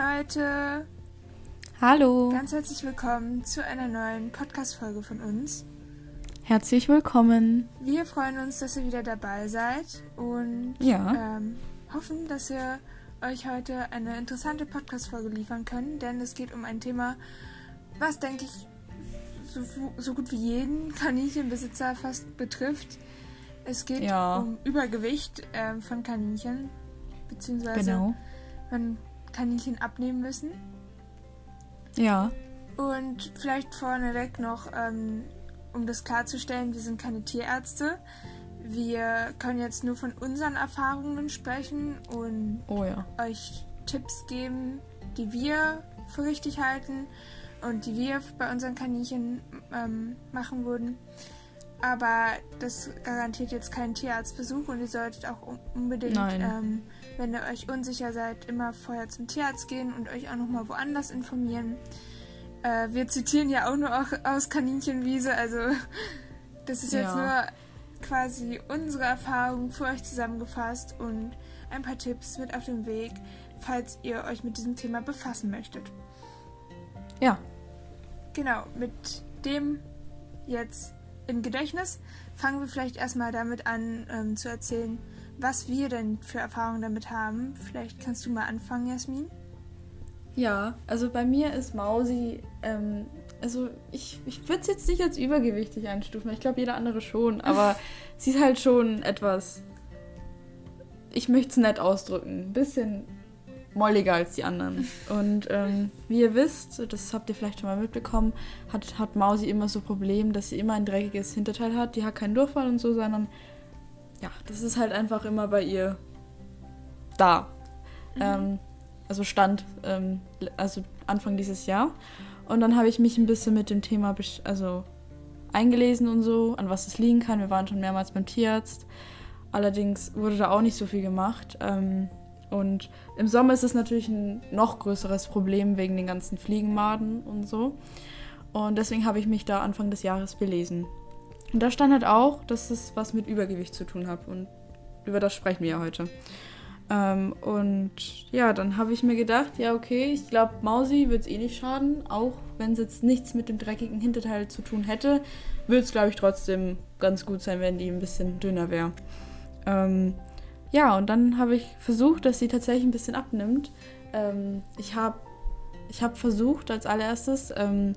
Leute! Hallo! Ganz herzlich willkommen zu einer neuen Podcast-Folge von uns. Herzlich willkommen! Wir freuen uns, dass ihr wieder dabei seid und ja. ähm, hoffen, dass wir euch heute eine interessante Podcast-Folge liefern können, denn es geht um ein Thema, was, denke ich, so, so gut wie jeden Kaninchenbesitzer fast betrifft. Es geht Ja. um Übergewicht ähm, von Kaninchen, beziehungsweise Genau. wenn Kaninchen abnehmen müssen. Ja. Und vielleicht vorneweg noch, ähm, um das klarzustellen, wir sind keine Tierärzte. Wir können jetzt nur von unseren Erfahrungen sprechen und Oh ja. euch Tipps geben, die wir für richtig halten und die wir bei unseren Kaninchen ähm, machen würden. Aber das garantiert jetzt keinen Tierarztbesuch und ihr solltet auch un- unbedingt, Nein. ähm, wenn ihr euch unsicher seid, immer vorher zum Tierarzt gehen und euch auch nochmal woanders informieren. Äh, wir zitieren ja auch nur auch aus Kaninchenwiese, also das ist jetzt Ja. nur quasi unsere Erfahrung für euch zusammengefasst und ein paar Tipps mit auf den Weg, falls ihr euch mit diesem Thema befassen möchtet. Ja. Genau, mit dem jetzt im Gedächtnis fangen wir vielleicht erstmal damit an ähm, zu erzählen, was wir denn für Erfahrungen damit haben. Vielleicht kannst du mal anfangen, Jasmin. Ja, also bei mir ist Mausi, ähm, also ich, ich würde es jetzt nicht als übergewichtig einstufen. Ich glaube, jeder andere schon, aber sie ist halt schon etwas, ich möchte es nett ausdrücken, ein bisschen molliger als die anderen. Und ähm, wie ihr wisst, das habt ihr vielleicht schon mal mitbekommen, hat, hat Mausi immer so Probleme, dass sie immer ein dreckiges Hinterteil hat. Die hat keinen Durchfall und so, sondern ja, das ist halt einfach immer bei ihr da. Ähm, also stand, ähm, also Anfang dieses Jahr. Und dann habe ich mich ein bisschen mit dem Thema also eingelesen und so, an was es liegen kann. Wir waren schon mehrmals beim Tierarzt. Allerdings wurde da auch nicht so viel gemacht. Ähm, und im Sommer ist es natürlich ein noch größeres Problem wegen den ganzen Fliegenmaden und so. Und deswegen habe ich mich da Anfang des Jahres belesen. Und da stand halt auch, dass es was mit Übergewicht zu tun hat. Und über das sprechen wir ja heute. Ähm, und ja, dann habe ich mir gedacht, ja, okay, ich glaube, Mausi wird es eh nicht schaden. Auch wenn es jetzt nichts mit dem dreckigen Hinterteil zu tun hätte, würde es, glaube ich, trotzdem ganz gut sein, wenn die ein bisschen dünner wäre. Ähm, ja, und dann habe ich versucht, dass sie tatsächlich ein bisschen abnimmt. Ähm, ich habe ich hab versucht als allererstes, ähm,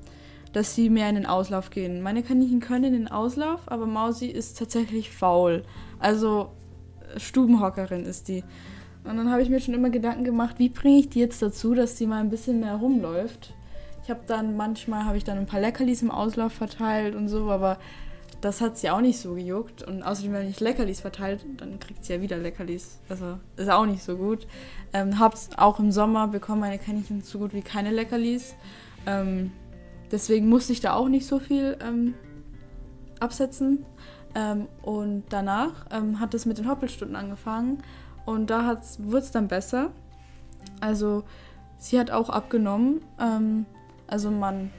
dass sie mehr in den Auslauf gehen. Meine Kaninchen können in den Auslauf, aber Mausi ist tatsächlich faul. Also Stubenhockerin ist die. Und dann habe ich mir schon immer Gedanken gemacht, wie bringe ich die jetzt dazu, dass sie mal ein bisschen mehr rumläuft. Ich habe dann manchmal habe ich dann ein paar Leckerlis im Auslauf verteilt und so, aber das hat sie auch nicht so gejuckt. Und außerdem, wenn ich Leckerlis verteilt, dann kriegt sie ja wieder Leckerlis. Also ist auch nicht so gut. Ähm, hab's auch im Sommer bekommen meine Kaninchen so gut wie keine Leckerlis. Ähm, deswegen musste ich da auch nicht so viel ähm, absetzen. Ähm, und danach ähm, hat es mit den Hoppelstunden angefangen. Und da wurde es dann besser. Also sie hat auch abgenommen. Ähm, also man,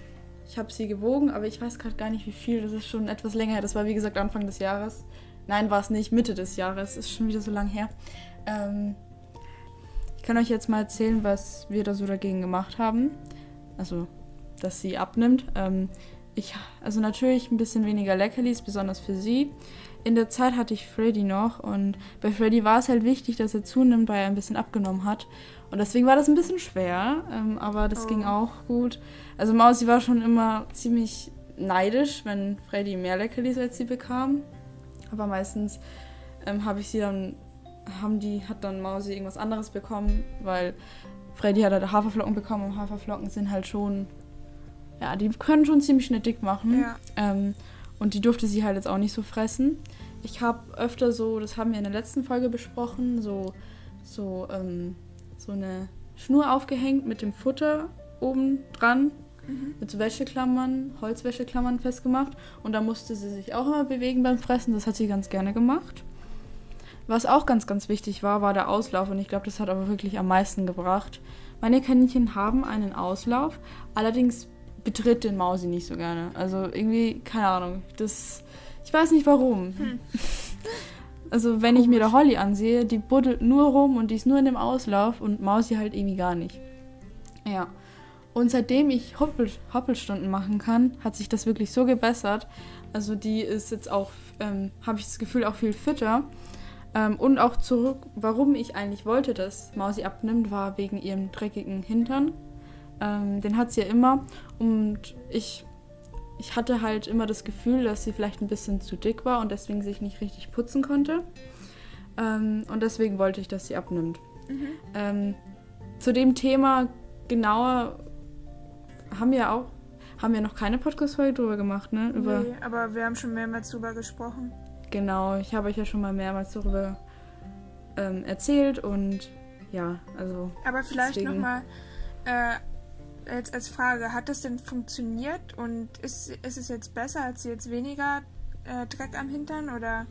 ich habe sie gewogen, aber ich weiß gerade gar nicht wie viel. Das ist schon etwas länger her. Das war wie gesagt Anfang des Jahres. Nein, war es nicht, Mitte des Jahres. Ist schon wieder so lang her. Ähm, ich kann euch jetzt mal erzählen, was wir da so dagegen gemacht haben. Also, dass sie abnimmt. Ähm, ich, also natürlich ein bisschen weniger Leckerlis, besonders für sie. In der Zeit hatte ich Freddy noch und bei Freddy war es halt wichtig, dass er zunimmt, weil er ein bisschen abgenommen hat. Und deswegen war das ein bisschen schwer, ähm, aber das Oh. ging auch gut. Also Mausi war schon immer ziemlich neidisch, wenn Freddy mehr Leckerlis als sie bekam. Aber meistens ähm, habe ich sie dann, haben die, hat dann Mausi irgendwas anderes bekommen, weil Freddy hat halt Haferflocken bekommen und Haferflocken sind halt schon, ja, die können schon ziemlich schnell dick machen. Ja. Ähm, und die durfte sie halt jetzt auch nicht so fressen. Ich habe öfter so, das haben wir in der letzten Folge besprochen, so, so, ähm, so eine Schnur aufgehängt mit dem Futter oben dran, Mhm. mit so Wäscheklammern, Holzwäscheklammern festgemacht. Und da musste sie sich auch immer bewegen beim Fressen. Das hat sie ganz gerne gemacht. Was auch ganz, ganz wichtig war, war der Auslauf. Und ich glaube, das hat aber wirklich am meisten gebracht. Meine Kaninchen haben einen Auslauf. Allerdings betritt den Mausi nicht so gerne. Also irgendwie, keine Ahnung. Das, ich weiß nicht warum. Hm. Also wenn ich mir da Holly ansehe, die buddelt nur rum und die ist nur in dem Auslauf und Mausi halt irgendwie gar nicht. Ja. Und seitdem ich Hoppel, Hoppelstunden machen kann, hat sich das wirklich so gebessert. Also die ist jetzt auch, ähm, habe ich das Gefühl, auch viel fitter. Ähm, und auch zurück, warum ich eigentlich wollte, dass Mausi abnimmt, war wegen ihrem dreckigen Hintern. Ähm, den hat sie ja immer. Und ich, ich hatte halt immer das Gefühl, dass sie vielleicht ein bisschen zu dick war und deswegen sich nicht richtig putzen konnte. Ähm, und deswegen wollte ich, dass sie abnimmt. Mhm. Ähm, zu dem Thema genauer haben wir auch, haben wir noch keine Podcast-Folge drüber gemacht, ne? Über, Nee, aber wir haben schon mehrmals drüber gesprochen. Genau, ich habe euch ja schon mal mehrmals darüber ähm, erzählt und ja, also Aber vielleicht nochmal äh, jetzt als Frage, hat das denn funktioniert und ist, ist es jetzt besser, hat sie jetzt weniger äh, Dreck am Hintern oder?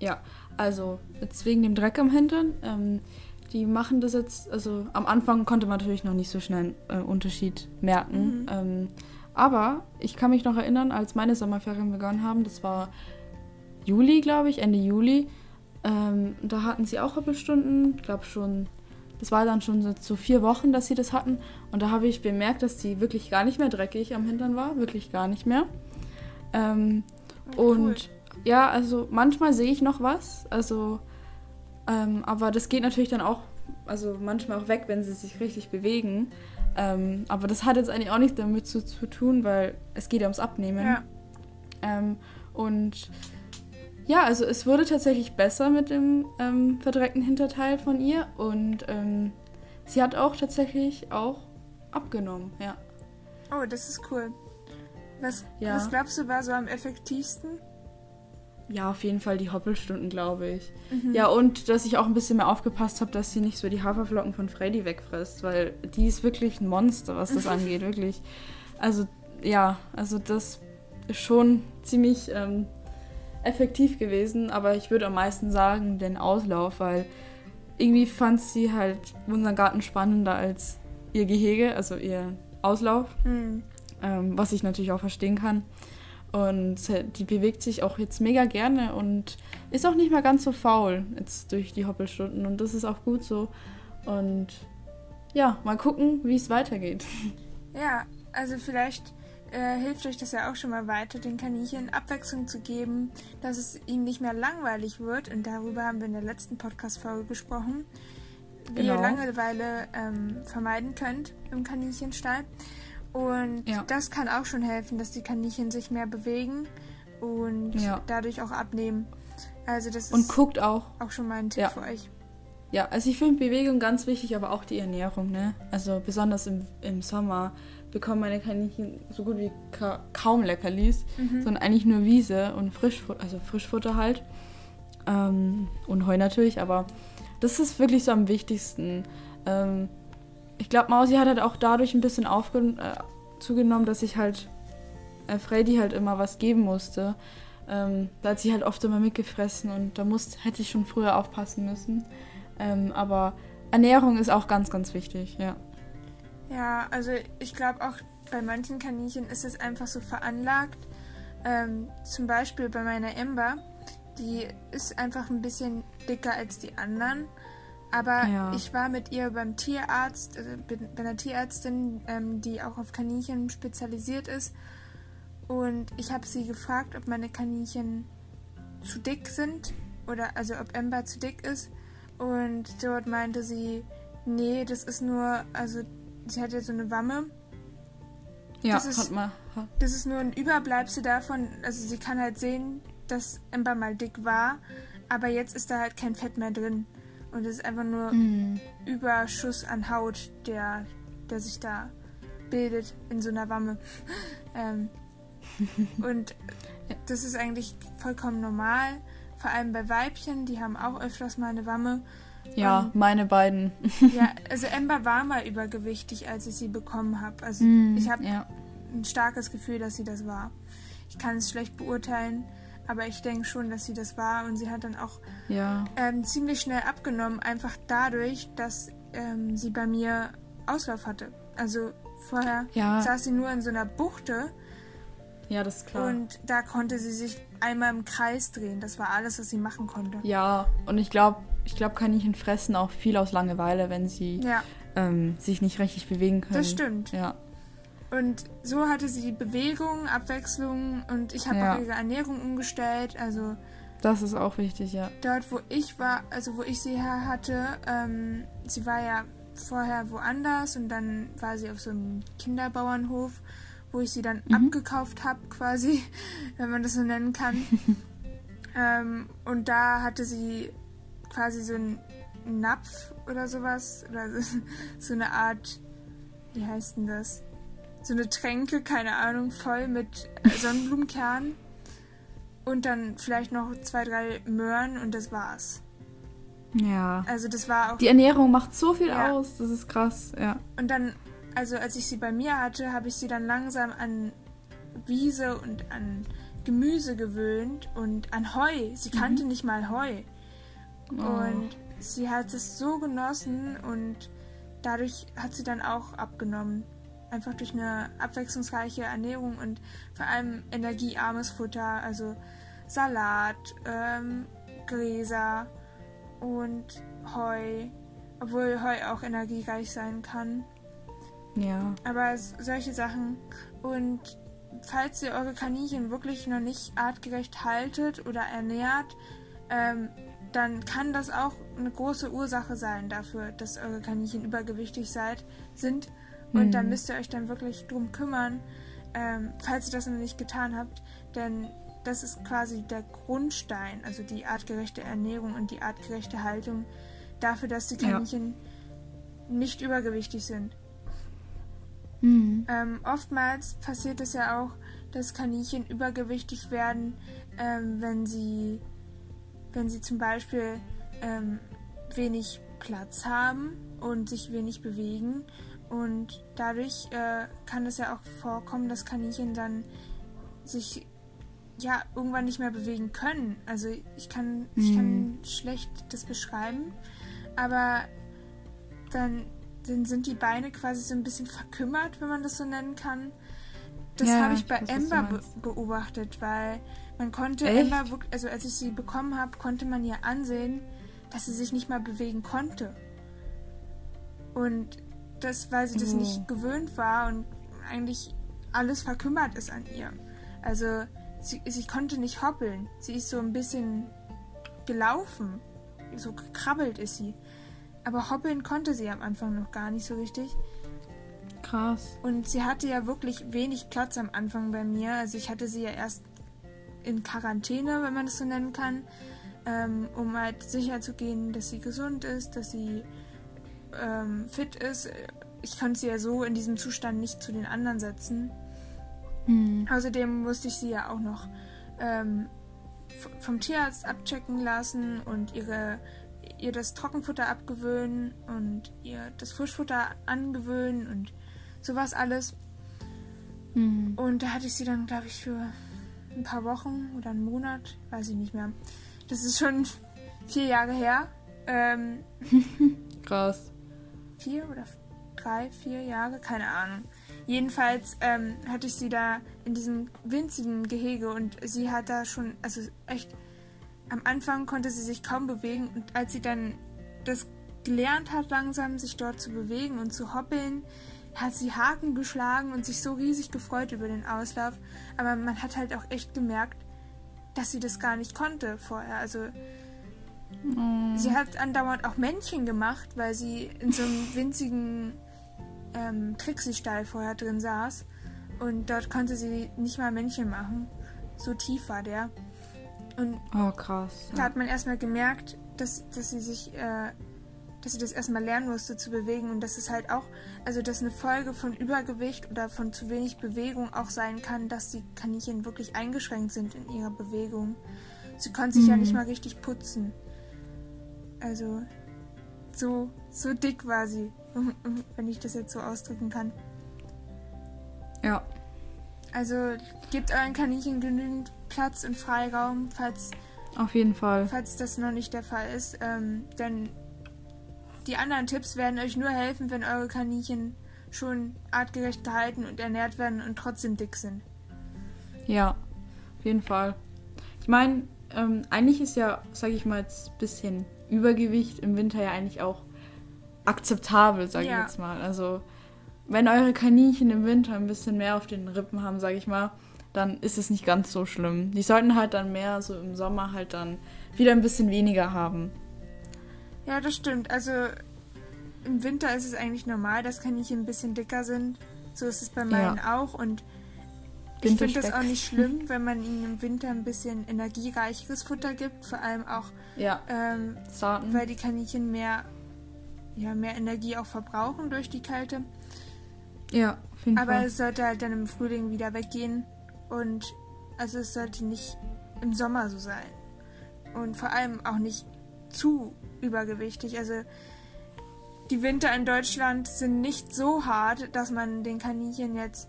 Ja, also jetzt wegen dem Dreck am Hintern. Ähm, die machen das jetzt, also am Anfang konnte man natürlich noch nicht so schnell einen äh, Unterschied merken. Mhm. Ähm, aber ich kann mich noch erinnern, als meine Sommerferien begonnen haben, das war Juli, glaube ich, Ende Juli. Ähm, da hatten sie auch Hoppelstunden, ich glaube schon, das war dann schon so, so vier Wochen, dass sie das hatten. Und da habe ich bemerkt, dass die wirklich gar nicht mehr dreckig am Hintern war, wirklich gar nicht mehr. Ähm, Oh, cool. und ja, also manchmal sehe ich noch was, also ähm, aber das geht natürlich dann auch, also manchmal auch weg, wenn sie sich richtig bewegen. Ähm, aber das hat jetzt eigentlich auch nichts damit zu, zu tun, weil es geht ja ums Abnehmen. Ja, Ähm, und ja, also es wurde tatsächlich besser mit dem ähm, verdreckten Hinterteil von ihr und ähm, sie hat auch tatsächlich auch abgenommen, ja. oh, das ist cool. Was, Ja. was glaubst du war so am effektivsten? Ja, auf jeden Fall die Hoppelstunden, glaube ich. Mhm. Ja, und dass ich auch ein bisschen mehr aufgepasst habe, dass sie nicht so die Haferflocken von Freddy wegfrisst, weil die ist wirklich ein Monster, was das angeht, wirklich. Also, ja, also das ist schon ziemlich ähm, effektiv gewesen, aber ich würde am meisten sagen, den Auslauf, weil irgendwie fand sie halt unseren Garten spannender als ihr Gehege, also ihr Auslauf Hm. ähm, was ich natürlich auch verstehen kann. Und die bewegt sich auch jetzt mega gerne und ist auch nicht mehr ganz so faul jetzt durch die Hoppelstunden und das ist auch gut so. Und ja, mal gucken, wie es weitergeht. Ja, also vielleicht äh, hilft euch das ja auch schon mal weiter, den Kaninchen Abwechslung zu geben, dass es ihnen nicht mehr langweilig wird. Und darüber haben wir in der letzten Podcast-Folge gesprochen, wie ihr Genau. Langeweile ähm, vermeiden könnt im Kaninchenstall. Und Ja. das kann auch schon helfen, dass die Kaninchen sich mehr bewegen und Ja. dadurch auch abnehmen. Also das Und ist guckt auch. auch schon mal ein Tipp Ja. für euch. Ja, also ich finde Bewegung ganz wichtig, aber auch die Ernährung, ne? Also besonders im, im Sommer bekommen meine Kaninchen so gut wie ka kaum Leckerlis, Mhm. sondern eigentlich nur Wiese und Frischfutter, also Frischfutter halt. Ähm, und Heu natürlich, aber das ist wirklich so am wichtigsten. Ähm, ich glaube, Mausi hat halt auch dadurch ein bisschen aufge äh, zugenommen, dass ich halt äh, Freddy halt immer was geben musste. Ähm, da hat sie halt oft immer mitgefressen und da muss, hätte ich schon früher aufpassen müssen. Ähm, aber Ernährung ist auch ganz, ganz wichtig, ja. Ja, also ich glaube auch bei manchen Kaninchen ist es einfach so veranlagt. Ähm, zum Beispiel bei meiner Ember, die ist einfach ein bisschen dicker als die anderen. Aber Ja. ich war mit ihr beim Tierarzt, also bei einer Tierärztin, ähm, die auch auf Kaninchen spezialisiert ist. Und ich habe sie gefragt, ob meine Kaninchen zu dick sind oder also ob Ember zu dick ist. Und dort meinte sie, nee, das ist nur, also sie hat ja so eine Wamme. Ja, Das ist- hat mal. Das ist nur ein Überbleibsel davon. Also sie kann halt sehen, dass Ember mal dick war, aber jetzt ist da halt kein Fett mehr drin. Und es ist einfach nur Mm, Überschuss an Haut, der, der sich da bildet in so einer Wamme. ähm, und das ist eigentlich vollkommen normal. Vor allem bei Weibchen, die haben auch öfters mal eine Wamme. Ja, Und- meine beiden. Ja, also Ember war mal übergewichtig, als ich sie bekommen habe. Also Mm, ich habe ja. ein starkes Gefühl, dass sie das war. Ich kann es schlecht beurteilen, aber ich denke schon, dass sie das war. Und sie hat dann auch Ja. ähm, ziemlich schnell abgenommen, einfach dadurch, dass ähm, sie bei mir Auslauf hatte. Also vorher Ja. saß sie nur in so einer Buchte Ja, das ist klar. und da konnte sie sich einmal im Kreis drehen. Das war alles, was sie machen konnte. ja, und ich glaube, ich glaube, Kaninchen fressen auch viel aus Langeweile, wenn sie Ja, ähm, sich nicht richtig bewegen können. Das stimmt. Ja. Und so hatte sie die Bewegung, Abwechslung und ich habe Ja. auch ihre Ernährung umgestellt. Also Das ist auch wichtig, ja. dort, wo ich war, also wo ich sie her hatte, ähm, sie war ja vorher woanders und dann war sie auf so einem Kinderbauernhof, wo ich sie dann Mhm. abgekauft habe, quasi, wenn man das so nennen kann. ähm, und da hatte sie quasi so einen Napf oder sowas, oder so, so eine Art, wie heißt denn das? So eine Tränke, keine Ahnung, voll mit Sonnenblumenkernen. Und dann vielleicht noch zwei, drei Möhren und das war's. Ja. Also das war auch. Die Ernährung macht so viel Ja. aus, das ist krass, ja. Und dann, also als ich sie bei mir hatte, habe ich sie dann langsam an Wiese und an Gemüse gewöhnt und an Heu. Sie kannte nicht mal Heu. Oh. Und sie hat es so genossen und dadurch hat sie dann auch abgenommen. Einfach durch eine abwechslungsreiche Ernährung und vor allem energiearmes Futter, also Salat, ähm, Gräser und Heu, obwohl Heu auch energiereich sein kann. Ja. Aber solche Sachen. Und falls ihr eure Kaninchen wirklich noch nicht artgerecht haltet oder ernährt, ähm, dann kann das auch eine große Ursache sein dafür, dass eure Kaninchen übergewichtig seid, sind. Und Mhm. da müsst ihr euch dann wirklich drum kümmern, ähm, falls ihr das noch nicht getan habt. Denn das ist quasi der Grundstein, also die artgerechte Ernährung und die artgerechte Haltung dafür, dass die Ja. Kaninchen nicht übergewichtig sind. Mhm. Ähm, oftmals passiert es ja auch, dass Kaninchen übergewichtig werden, ähm, wenn sie, wenn sie zum Beispiel ähm, wenig Platz haben und sich wenig bewegen. Und dadurch äh, kann es ja auch vorkommen, dass Kaninchen dann sich ja irgendwann nicht mehr bewegen können. Also ich kann, ich kann schlecht das beschreiben, aber dann, dann sind die Beine quasi so ein bisschen verkümmert, wenn man das so nennen kann. Das Ja, habe ich ich bei weiß, Ember be beobachtet, weil man konnte Echt? Ember, also als ich sie bekommen habe, konnte man ihr ansehen, dass sie sich nicht mal bewegen konnte. Und das, weil sie das Oh. nicht gewöhnt war und eigentlich alles verkümmert ist an ihr. Also sie, sie konnte nicht hoppeln. Sie ist so ein bisschen gelaufen. So gekrabbelt ist sie. Aber hoppeln konnte sie am Anfang noch gar nicht so richtig. Krass. Und sie hatte ja wirklich wenig Platz am Anfang bei mir. Also ich hatte sie ja erst in Quarantäne, wenn man das so nennen kann, ähm, um halt sicher zu gehen, dass sie gesund ist, dass sie ähm, fit ist. Ich konnte sie ja so in diesem Zustand nicht zu den anderen setzen. Mhm. Außerdem musste ich sie ja auch noch ähm, vom Tierarzt abchecken lassen und ihre, ihr das Trockenfutter abgewöhnen und ihr das Frischfutter angewöhnen und sowas alles. Mhm. Und da hatte ich sie dann, glaube ich, für ein paar Wochen oder einen Monat, weiß ich nicht mehr. Das ist schon vier Jahre her. Ähm, Krass. vier oder drei, vier Jahre, keine Ahnung. Jedenfalls ähm, hatte ich sie da in diesem winzigen Gehege und sie hat da schon, also echt, am Anfang konnte sie sich kaum bewegen und als sie dann das gelernt hat, langsam sich dort zu bewegen und zu hoppeln, hat sie Haken geschlagen und sich so riesig gefreut über den Auslauf. Aber man hat halt auch echt gemerkt, dass sie das gar nicht konnte vorher. Also Oh. Sie hat andauernd auch Männchen gemacht, weil sie in so einem winzigen ähm, Trixie-Stall vorher drin saß. Und dort konnte sie nicht mal Männchen machen. So tief war der. Und Oh, krass. da hat man erstmal gemerkt, dass, dass sie sich, äh, dass sie das erstmal lernen musste zu bewegen. Und dass es halt auch, also dass eine Folge von Übergewicht oder von zu wenig Bewegung auch sein kann, dass die Kaninchen wirklich eingeschränkt sind in ihrer Bewegung. Sie konnte sich ja Mhm. nicht mal richtig putzen. Also so, so dick war sie, wenn ich das jetzt so ausdrücken kann. Ja. Also gebt euren Kaninchen genügend Platz und Freiraum, falls, Auf jeden Fall. falls das noch nicht der Fall ist. Ähm, denn die anderen Tipps werden euch nur helfen, wenn eure Kaninchen schon artgerecht gehalten und ernährt werden und trotzdem dick sind. Ja, auf jeden Fall. Ich meine, ähm, eigentlich ist ja, sage ich mal, jetzt ein bisschen Übergewicht im Winter ja eigentlich auch akzeptabel, sage Ja. ich jetzt mal. Also, wenn eure Kaninchen im Winter ein bisschen mehr auf den Rippen haben, sage ich mal, dann ist es nicht ganz so schlimm. Die sollten halt dann mehr so im Sommer halt dann wieder ein bisschen weniger haben. Ja, das stimmt. Also im Winter ist es eigentlich normal, dass Kaninchen ein bisschen dicker sind. So ist es bei meinen auch. Und ich finde das auch nicht schlimm, wenn man ihnen im Winter ein bisschen energiereicheres Futter gibt. Vor allem auch, Ja, ähm, weil die Kaninchen mehr, ja, mehr Energie auch verbrauchen durch die Kälte. Ja, auf jeden Aber Fall. es sollte halt dann im Frühling wieder weggehen. Und also es sollte nicht im Sommer so sein. Und vor allem auch nicht zu übergewichtig. Also die Winter in Deutschland sind nicht so hart, dass man den Kaninchen jetzt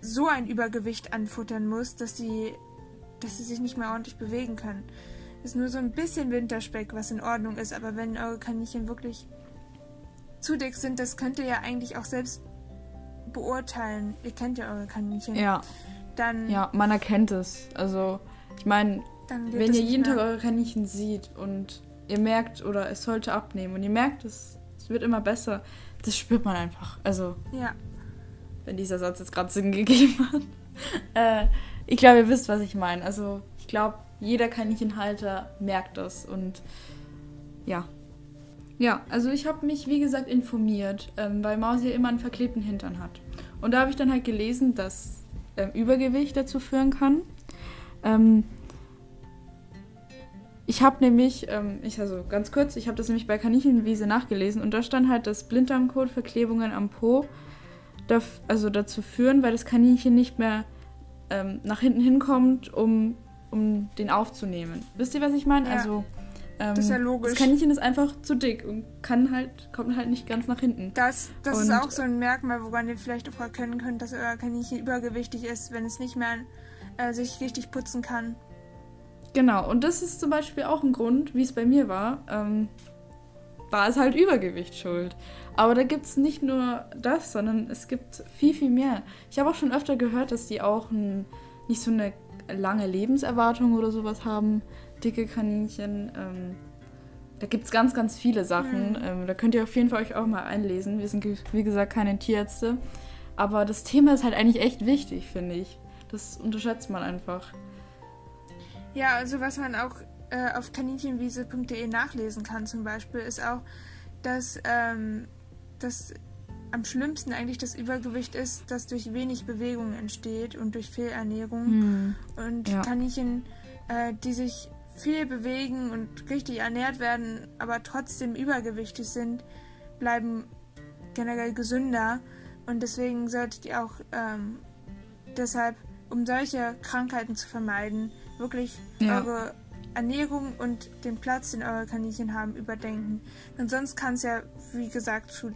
so ein Übergewicht anfuttern muss, dass sie, dass sie sich nicht mehr ordentlich bewegen können. Ist nur so ein bisschen Winterspeck, was in Ordnung ist. Aber wenn eure Kaninchen wirklich zu dick sind, das könnt ihr ja eigentlich auch selbst beurteilen. Ihr kennt ja eure Kaninchen. Ja, Dann, ja, man erkennt es. Also, ich meine, wenn ihr jeden mehr- Tag eure Kaninchen sieht und ihr merkt, oder es sollte abnehmen und ihr merkt, es, es wird immer besser, das spürt man einfach. Also, Ja, wenn dieser Satz jetzt gerade Sinn gegeben hat. äh, ich glaube, ihr wisst, was ich meine. Also, ich glaube, jeder Kaninchenhalter merkt das und ja. Ja, also ich habe mich, wie gesagt, informiert, ähm, weil Maus ja immer einen verklebten Hintern hat. Und da habe ich dann halt gelesen, dass ähm, Übergewicht dazu führen kann. Ähm, ich habe nämlich, ähm, ich also ganz kurz, ich habe das nämlich bei Kaninchenwiese nachgelesen und da stand halt, dass Blinddarmkotverklebungen am Po daf also dazu führen, weil das Kaninchen nicht mehr ähm, nach hinten hinkommt, um, um den aufzunehmen. Wisst ihr, was ich meine? Ja. Also ähm, Das ist ja logisch. Das Kaninchen ist einfach zu dick und kann halt, kommt halt nicht ganz nach hinten. das, das ist Und- auch so ein Merkmal, woran ihr vielleicht auch erkennen könnt, dass euer Kaninchen übergewichtig ist, wenn es nicht mehr äh, sich richtig putzen kann. Genau, und das ist zum Beispiel auch ein Grund, wie es bei mir war. Ähm, da ist halt Übergewicht schuld. Aber da gibt es nicht nur das, sondern es gibt viel, viel mehr. Ich habe auch schon öfter gehört, dass die auch ein, nicht so eine lange Lebenserwartung oder sowas haben, dicke Kaninchen. Ähm, da gibt es ganz, ganz viele Sachen. Mhm. Ähm, da könnt ihr auf jeden Fall euch auch mal einlesen. Wir sind, wie gesagt, keine Tierärzte. Aber das Thema ist halt eigentlich echt wichtig, finde ich. Das unterschätzt man einfach. Ja, also was man auch äh, auf kaninchenwiese.de nachlesen kann zum Beispiel, ist auch, dass ähm, das am schlimmsten eigentlich das Übergewicht ist, das durch wenig Bewegung entsteht und durch Fehlernährung. Und Ja. Kaninchen, äh, die sich viel bewegen und richtig ernährt werden, aber trotzdem übergewichtig sind, bleiben generell gesünder. Und deswegen solltet ihr auch ähm, deshalb, um solche Krankheiten zu vermeiden, wirklich Ja. eure Ernährung und den Platz, den eure Kaninchen haben, überdenken. Denn sonst kann es ja, wie gesagt, zu,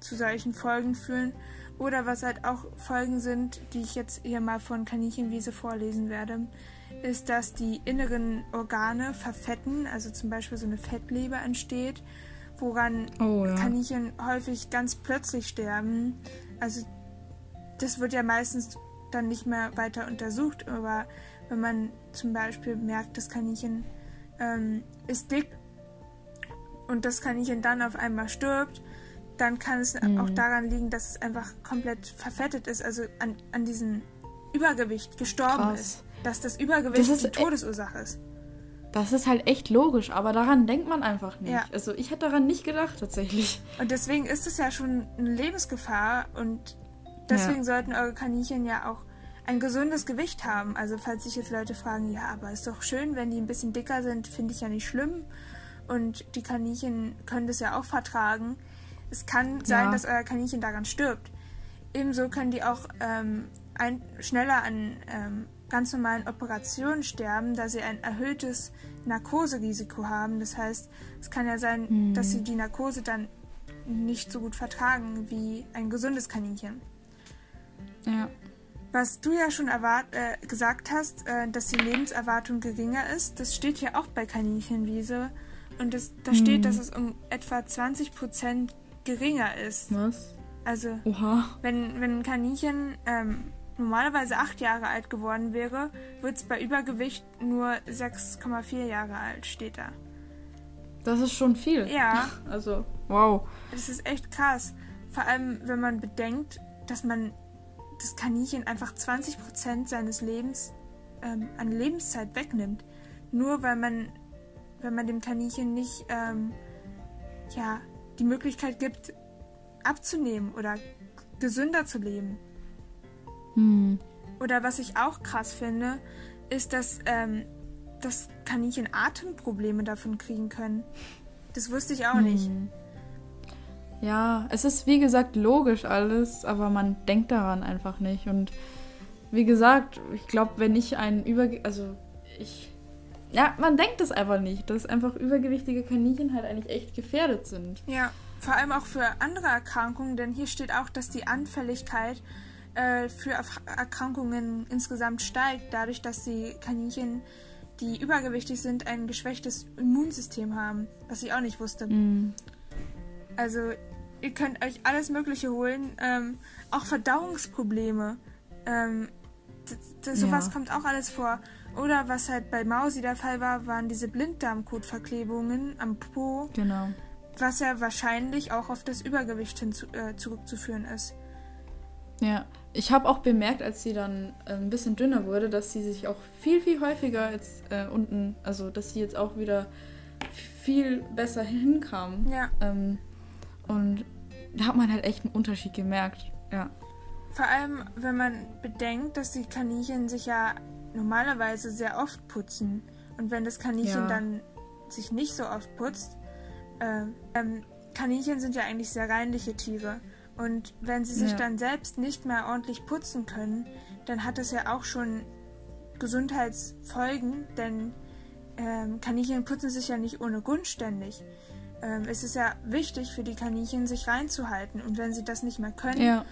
zu solchen Folgen führen. Oder was halt auch Folgen sind, die ich jetzt hier mal von Kaninchenwiese vorlesen werde, ist, dass die inneren Organe verfetten, also zum Beispiel so eine Fettleber entsteht, woran Oh ja. Kaninchen häufig ganz plötzlich sterben. Also das wird ja meistens dann nicht mehr weiter untersucht, aber wenn man zum Beispiel merkt, das Kaninchen ähm, ist dick und das Kaninchen dann auf einmal stirbt, dann kann es Mhm. auch daran liegen, dass es einfach komplett verfettet ist, also an, an diesem Übergewicht gestorben Krass. ist. Dass das Übergewicht Das die e- Todesursache ist. Das ist halt echt logisch, aber daran denkt man einfach nicht. Ja. Also ich hätte daran nicht gedacht tatsächlich. Und deswegen ist es ja schon eine Lebensgefahr und deswegen sollten eure Kaninchen ja auch ein gesundes Gewicht haben. Also falls sich jetzt Leute fragen, ja, aber ist doch schön, wenn die ein bisschen dicker sind, finde ich ja nicht schlimm. Und die Kaninchen können das ja auch vertragen. Es kann sein, Ja. dass euer Kaninchen daran stirbt. Ebenso können die auch ähm, ein, schneller an ähm, ganz normalen Operationen sterben, da sie ein erhöhtes Narkoserisiko haben. Das heißt, es kann ja sein, dass sie die Narkose dann nicht so gut vertragen wie ein gesundes Kaninchen. Ja. Was du ja schon äh, gesagt hast, äh, dass die Lebenserwartung geringer ist, das steht ja auch bei Kaninchenwiese. Und das, da steht, dass es um etwa 20% geringer ist. Was? Also Oha. wenn, wenn ein Kaninchen ähm, normalerweise acht Jahre alt geworden wäre, wird es bei Übergewicht nur 6,4 Jahre alt, steht da. Das ist schon viel. Ja. Also, wow. Das ist echt krass. Vor allem, wenn man bedenkt, dass man das Kaninchen einfach 20% seines Lebens ähm, an Lebenszeit wegnimmt. Nur weil man, wenn man dem Kaninchen nicht ähm, ja, die Möglichkeit gibt, abzunehmen oder gesünder zu leben. Hm. Oder was ich auch krass finde, ist, dass, ähm, dass Kaninchen Atemprobleme davon kriegen können. Das wusste ich auch Hm. nicht. Ja, es ist wie gesagt logisch alles, aber man denkt daran einfach nicht. Und wie gesagt, ich glaube, wenn ich ein Überge... Also, ich... Ja, man denkt es einfach nicht, dass einfach übergewichtige Kaninchen halt eigentlich echt gefährdet sind. Ja, vor allem auch für andere Erkrankungen, denn hier steht auch, dass die Anfälligkeit äh, für Erkrankungen insgesamt steigt, dadurch, dass die Kaninchen, die übergewichtig sind, ein geschwächtes Immunsystem haben, was ich auch nicht wusste. Mhm. Also ihr könnt euch alles Mögliche holen, ähm, auch Verdauungsprobleme. Ähm, sowas Ja. kommt auch alles vor. Oder was halt bei Mausi der Fall war, waren diese Blinddarmkotverklebungen am Po, Genau. was ja wahrscheinlich auch auf das Übergewicht hinzu, äh, zurückzuführen ist. Ja, ich habe auch bemerkt, als sie dann äh, ein bisschen dünner wurde, dass sie sich auch viel, viel häufiger jetzt äh, unten, also dass sie jetzt auch wieder viel besser hinkam. Ja, Ähm, und da hat man halt echt einen Unterschied gemerkt. Ja. vor allem wenn man bedenkt, dass die Kaninchen sich ja normalerweise sehr oft putzen. Und wenn das Kaninchen Ja. dann sich nicht so oft putzt, äh, ähm, Kaninchen sind ja eigentlich sehr reinliche Tiere. Und wenn sie sich Ja. dann selbst nicht mehr ordentlich putzen können, dann hat das ja auch schon Gesundheitsfolgen, denn ähm, Kaninchen putzen sich ja nicht ohne Grund ständig. Ähm, es ist ja wichtig für die Kaninchen, sich reinzuhalten. Und wenn sie das nicht mehr können, Ja.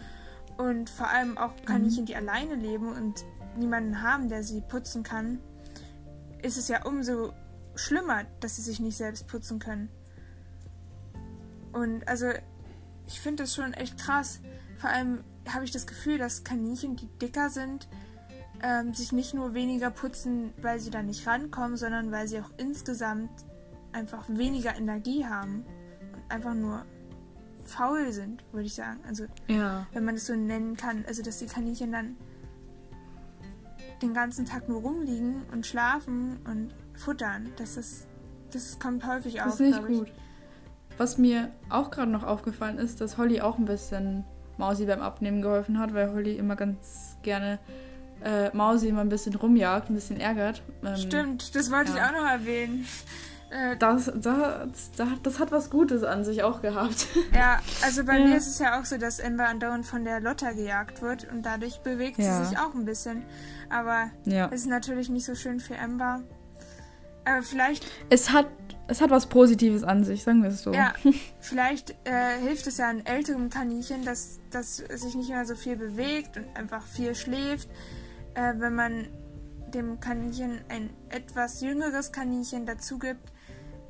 und vor allem auch Kaninchen, die alleine leben und niemanden haben, der sie putzen kann, ist es ja umso schlimmer, dass sie sich nicht selbst putzen können. Und also, ich finde das schon echt krass. Vor allem habe ich das Gefühl, dass Kaninchen, die dicker sind, ähm, sich nicht nur weniger putzen, weil sie da nicht rankommen, sondern weil sie auch insgesamt einfach weniger Energie haben und einfach nur faul sind, würde ich sagen. Also Ja. wenn man es so nennen kann. Also, dass die Kaninchen dann den ganzen Tag nur rumliegen und schlafen und futtern. Das ist, das kommt häufig Das auf, ist nicht glaube ich. Was mir auch gerade noch aufgefallen ist, dass Holly auch ein bisschen Mausi beim Abnehmen geholfen hat, weil Holly immer ganz gerne äh, Mausi immer ein bisschen rumjagt, ein bisschen ärgert. Ähm, Stimmt, das wollte ich ja. auch noch erwähnen. Äh, Das, das, das, das hat was Gutes an sich auch gehabt. ja, also bei Ja. mir ist es ja auch so, dass Ember andauernd von der Lotta gejagt wird und dadurch bewegt Ja. sie sich auch ein bisschen. Aber es ist natürlich nicht so schön für Ember. Aber vielleicht Es hat, es hat was Positives an sich, sagen wir es so. Ja, vielleicht äh, hilft es ja einem älteren Kaninchen, dass das sich nicht mehr so viel bewegt und einfach viel schläft. Äh, wenn man dem Kaninchen ein etwas jüngeres Kaninchen dazu gibt,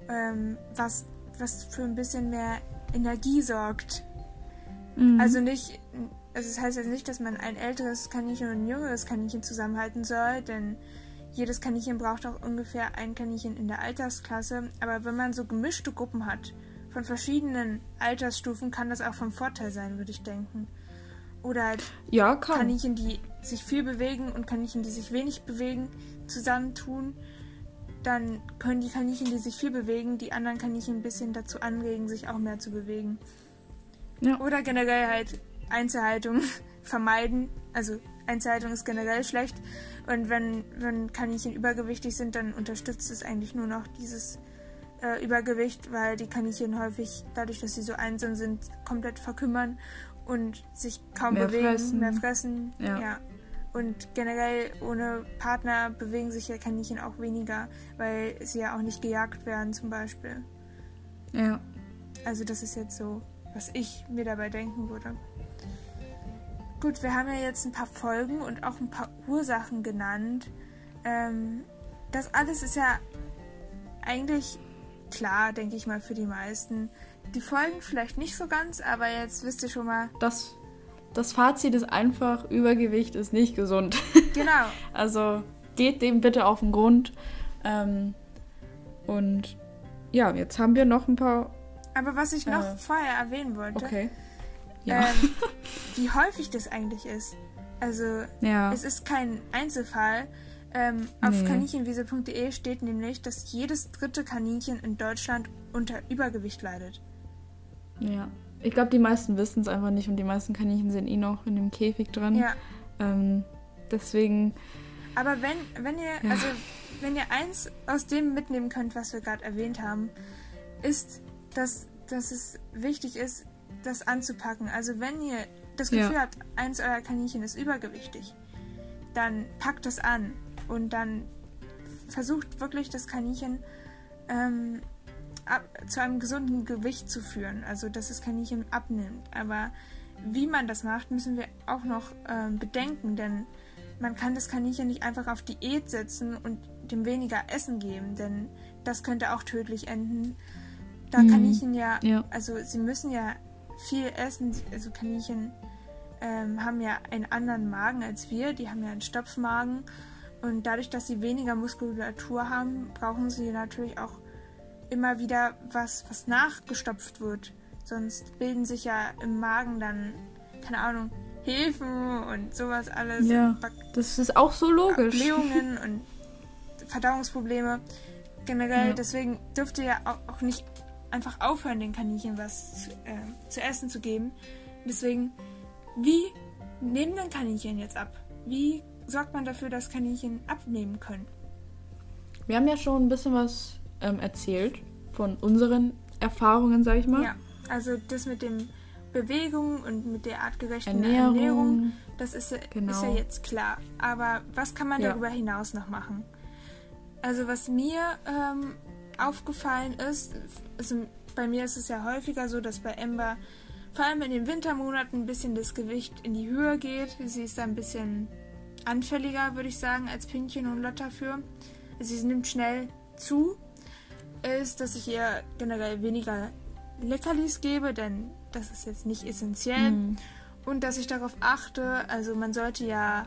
ähm, was, was für ein bisschen mehr Energie sorgt. Mhm. Also nicht, also das heißt jetzt nicht, dass man ein älteres Kaninchen und ein jüngeres Kaninchen zusammenhalten soll, denn jedes Kaninchen braucht auch ungefähr ein Kaninchen in der Altersklasse. Aber wenn man so gemischte Gruppen hat, von verschiedenen Altersstufen, kann das auch vom Vorteil sein, würde ich denken. Oder halt ja. Kaninchen, die sich viel bewegen und Kaninchen, die sich wenig bewegen, zusammentun. Dann können die Kaninchen, die sich viel bewegen, die anderen Kaninchen ein bisschen dazu anregen, sich auch mehr zu bewegen. Ja. Oder generell halt Einzelhaltung vermeiden. Also Einzelhaltung ist generell schlecht. Und wenn, wenn Kaninchen übergewichtig sind, dann unterstützt es eigentlich nur noch dieses äh, Übergewicht, weil die Kaninchen häufig, dadurch, dass sie so einsam sind, komplett verkümmern und sich kaum Mehr bewegen, fressen. mehr fressen. Ja. Und generell ohne Partner bewegen sich ja Kaninchen auch weniger, weil sie ja auch nicht gejagt werden zum Beispiel. Ja. Also das ist jetzt so, was ich mir dabei denken würde. Gut, wir haben ja jetzt ein paar Folgen und auch ein paar Ursachen genannt. Ähm, das alles ist ja eigentlich klar, denke ich mal, für die meisten. Die Folgen vielleicht nicht so ganz, aber jetzt wisst ihr schon mal, Das, das Fazit ist einfach, Übergewicht ist nicht gesund. genau, Also geht dem bitte auf den Grund. Ähm, und ja, jetzt haben wir noch ein paar. Aber was ich noch Äh, vorher erwähnen wollte, Okay. Ja. ähm, wie häufig das eigentlich ist. Also ja. es ist kein Einzelfall. Ähm, auf Nee. kaninchenwiese.de steht nämlich, dass jedes dritte Kaninchen in Deutschland unter Übergewicht leidet. ja. Ich glaube, die meisten wissen es einfach nicht und die meisten Kaninchen sind eh noch in dem Käfig drin. Ja, Ähm, deswegen, aber wenn, wenn ihr, Ja. also wenn ihr eins aus dem mitnehmen könnt, was wir gerade erwähnt haben, ist, dass, dass es wichtig ist, das anzupacken. Also wenn ihr das Ja. Gefühl habt, eins eurer Kaninchen ist übergewichtig, dann packt es an und dann versucht wirklich das Kaninchen ähm, ab, zu einem gesunden Gewicht zu führen. Also dass das Kaninchen abnimmt. Aber wie man das macht, müssen wir auch noch ähm, bedenken, denn man kann das Kaninchen nicht einfach auf Diät setzen und dem weniger Essen geben, denn das könnte auch tödlich enden. Da Mhm. Kaninchen ja, ja. also sie müssen ja viel essen, also Kaninchen ähm, haben ja einen anderen Magen als wir, die haben ja einen Stopfmagen und dadurch, dass sie weniger Muskulatur haben, brauchen sie natürlich auch immer wieder was, was nachgestopft wird. Sonst bilden sich ja im Magen dann, keine Ahnung, Hefen und sowas alles. Ja. Das ist auch so logisch. Blähungen und Verdauungsprobleme. Generell, Ja. deswegen dürft ihr ja auch nicht einfach aufhören, den Kaninchen was zu, äh, zu essen zu geben. Deswegen, wie nehmen denn Kaninchen jetzt ab? Wie sorgt man dafür, dass Kaninchen abnehmen können? Wir haben ja schon ein bisschen was ähm, erzählt von unseren Erfahrungen, sag ich mal. Ja, also das mit dem Bewegung und mit der artgerechten Ernährung. Ernährung, das ist, ja- Genau. ist ja jetzt klar. Aber was kann man Ja. darüber hinaus noch machen? Also was mir ähm, aufgefallen ist, also bei mir ist es ja häufiger so, dass bei Ember vor allem in den Wintermonaten ein bisschen das Gewicht in die Höhe geht. Sie ist da ein bisschen anfälliger, würde ich sagen, als Pinchen und Lotta für. Sie nimmt schnell zu, ist, dass ich ihr generell weniger Leckerlis gebe, denn das ist jetzt nicht essentiell. Mhm. Und dass ich darauf achte, also man sollte ja,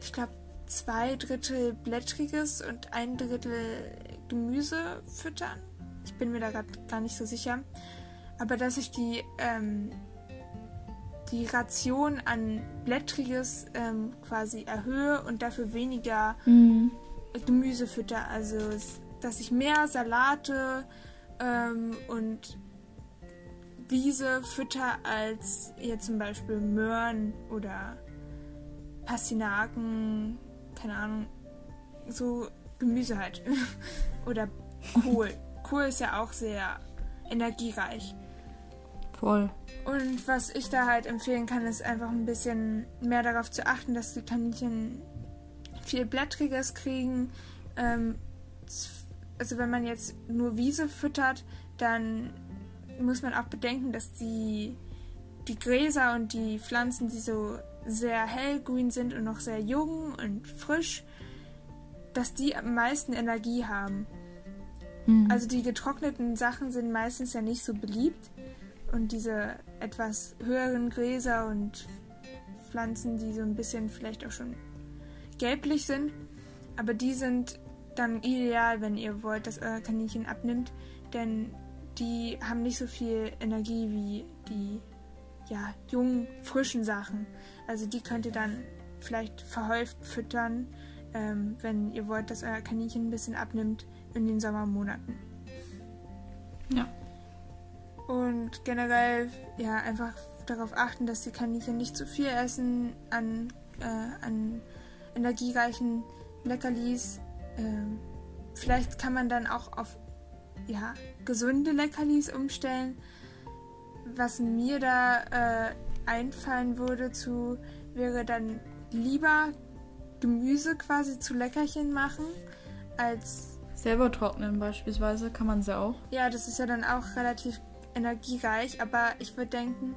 ich glaube, zwei Drittel Blättriges und ein Drittel Gemüse füttern. Ich bin mir da gerade gar nicht so sicher. Aber dass ich die, ähm, die Ration an Blättriges ähm, quasi erhöhe und dafür weniger Mhm. Gemüse fütter. Also, dass ich mehr Salate ähm, und Wiese fütter als hier zum Beispiel Möhren oder Pastinaken, keine Ahnung, so Gemüse halt. oder Kohl. Kohl ist ja auch sehr energiereich. Voll. Und was ich da halt empfehlen kann, ist einfach ein bisschen mehr darauf zu achten, dass die Kaninchen viel Blättriges kriegen. Ähm, also wenn man jetzt nur Wiese füttert, dann muss man auch bedenken, dass die, die Gräser und die Pflanzen, die so sehr hellgrün sind und noch sehr jung und frisch, dass die am meisten Energie haben. Mhm. Also die getrockneten Sachen sind meistens ja nicht so beliebt. Und diese etwas höheren Gräser und Pflanzen, die so ein bisschen vielleicht auch schon gelblich sind, aber die sind dann ideal, wenn ihr wollt, dass euer Kaninchen abnimmt, denn die haben nicht so viel Energie wie die ja, jungen, frischen Sachen. Also die könnt ihr dann vielleicht verhäuft füttern, ähm, wenn ihr wollt, dass euer Kaninchen ein bisschen abnimmt in den Sommermonaten. Ja. Und generell, ja, einfach darauf achten, dass die Kaninchen nicht zu viel essen an, äh, an energiereichen Leckerlis. Ähm, vielleicht kann man dann auch auf ja, gesunde Leckerlis umstellen. Was mir da äh, einfallen würde zu, wäre dann lieber Gemüse quasi zu Leckerchen machen, als Selber trocknen beispielsweise kann man sie auch. ja, das ist ja dann auch relativ energiereich, aber ich würde denken,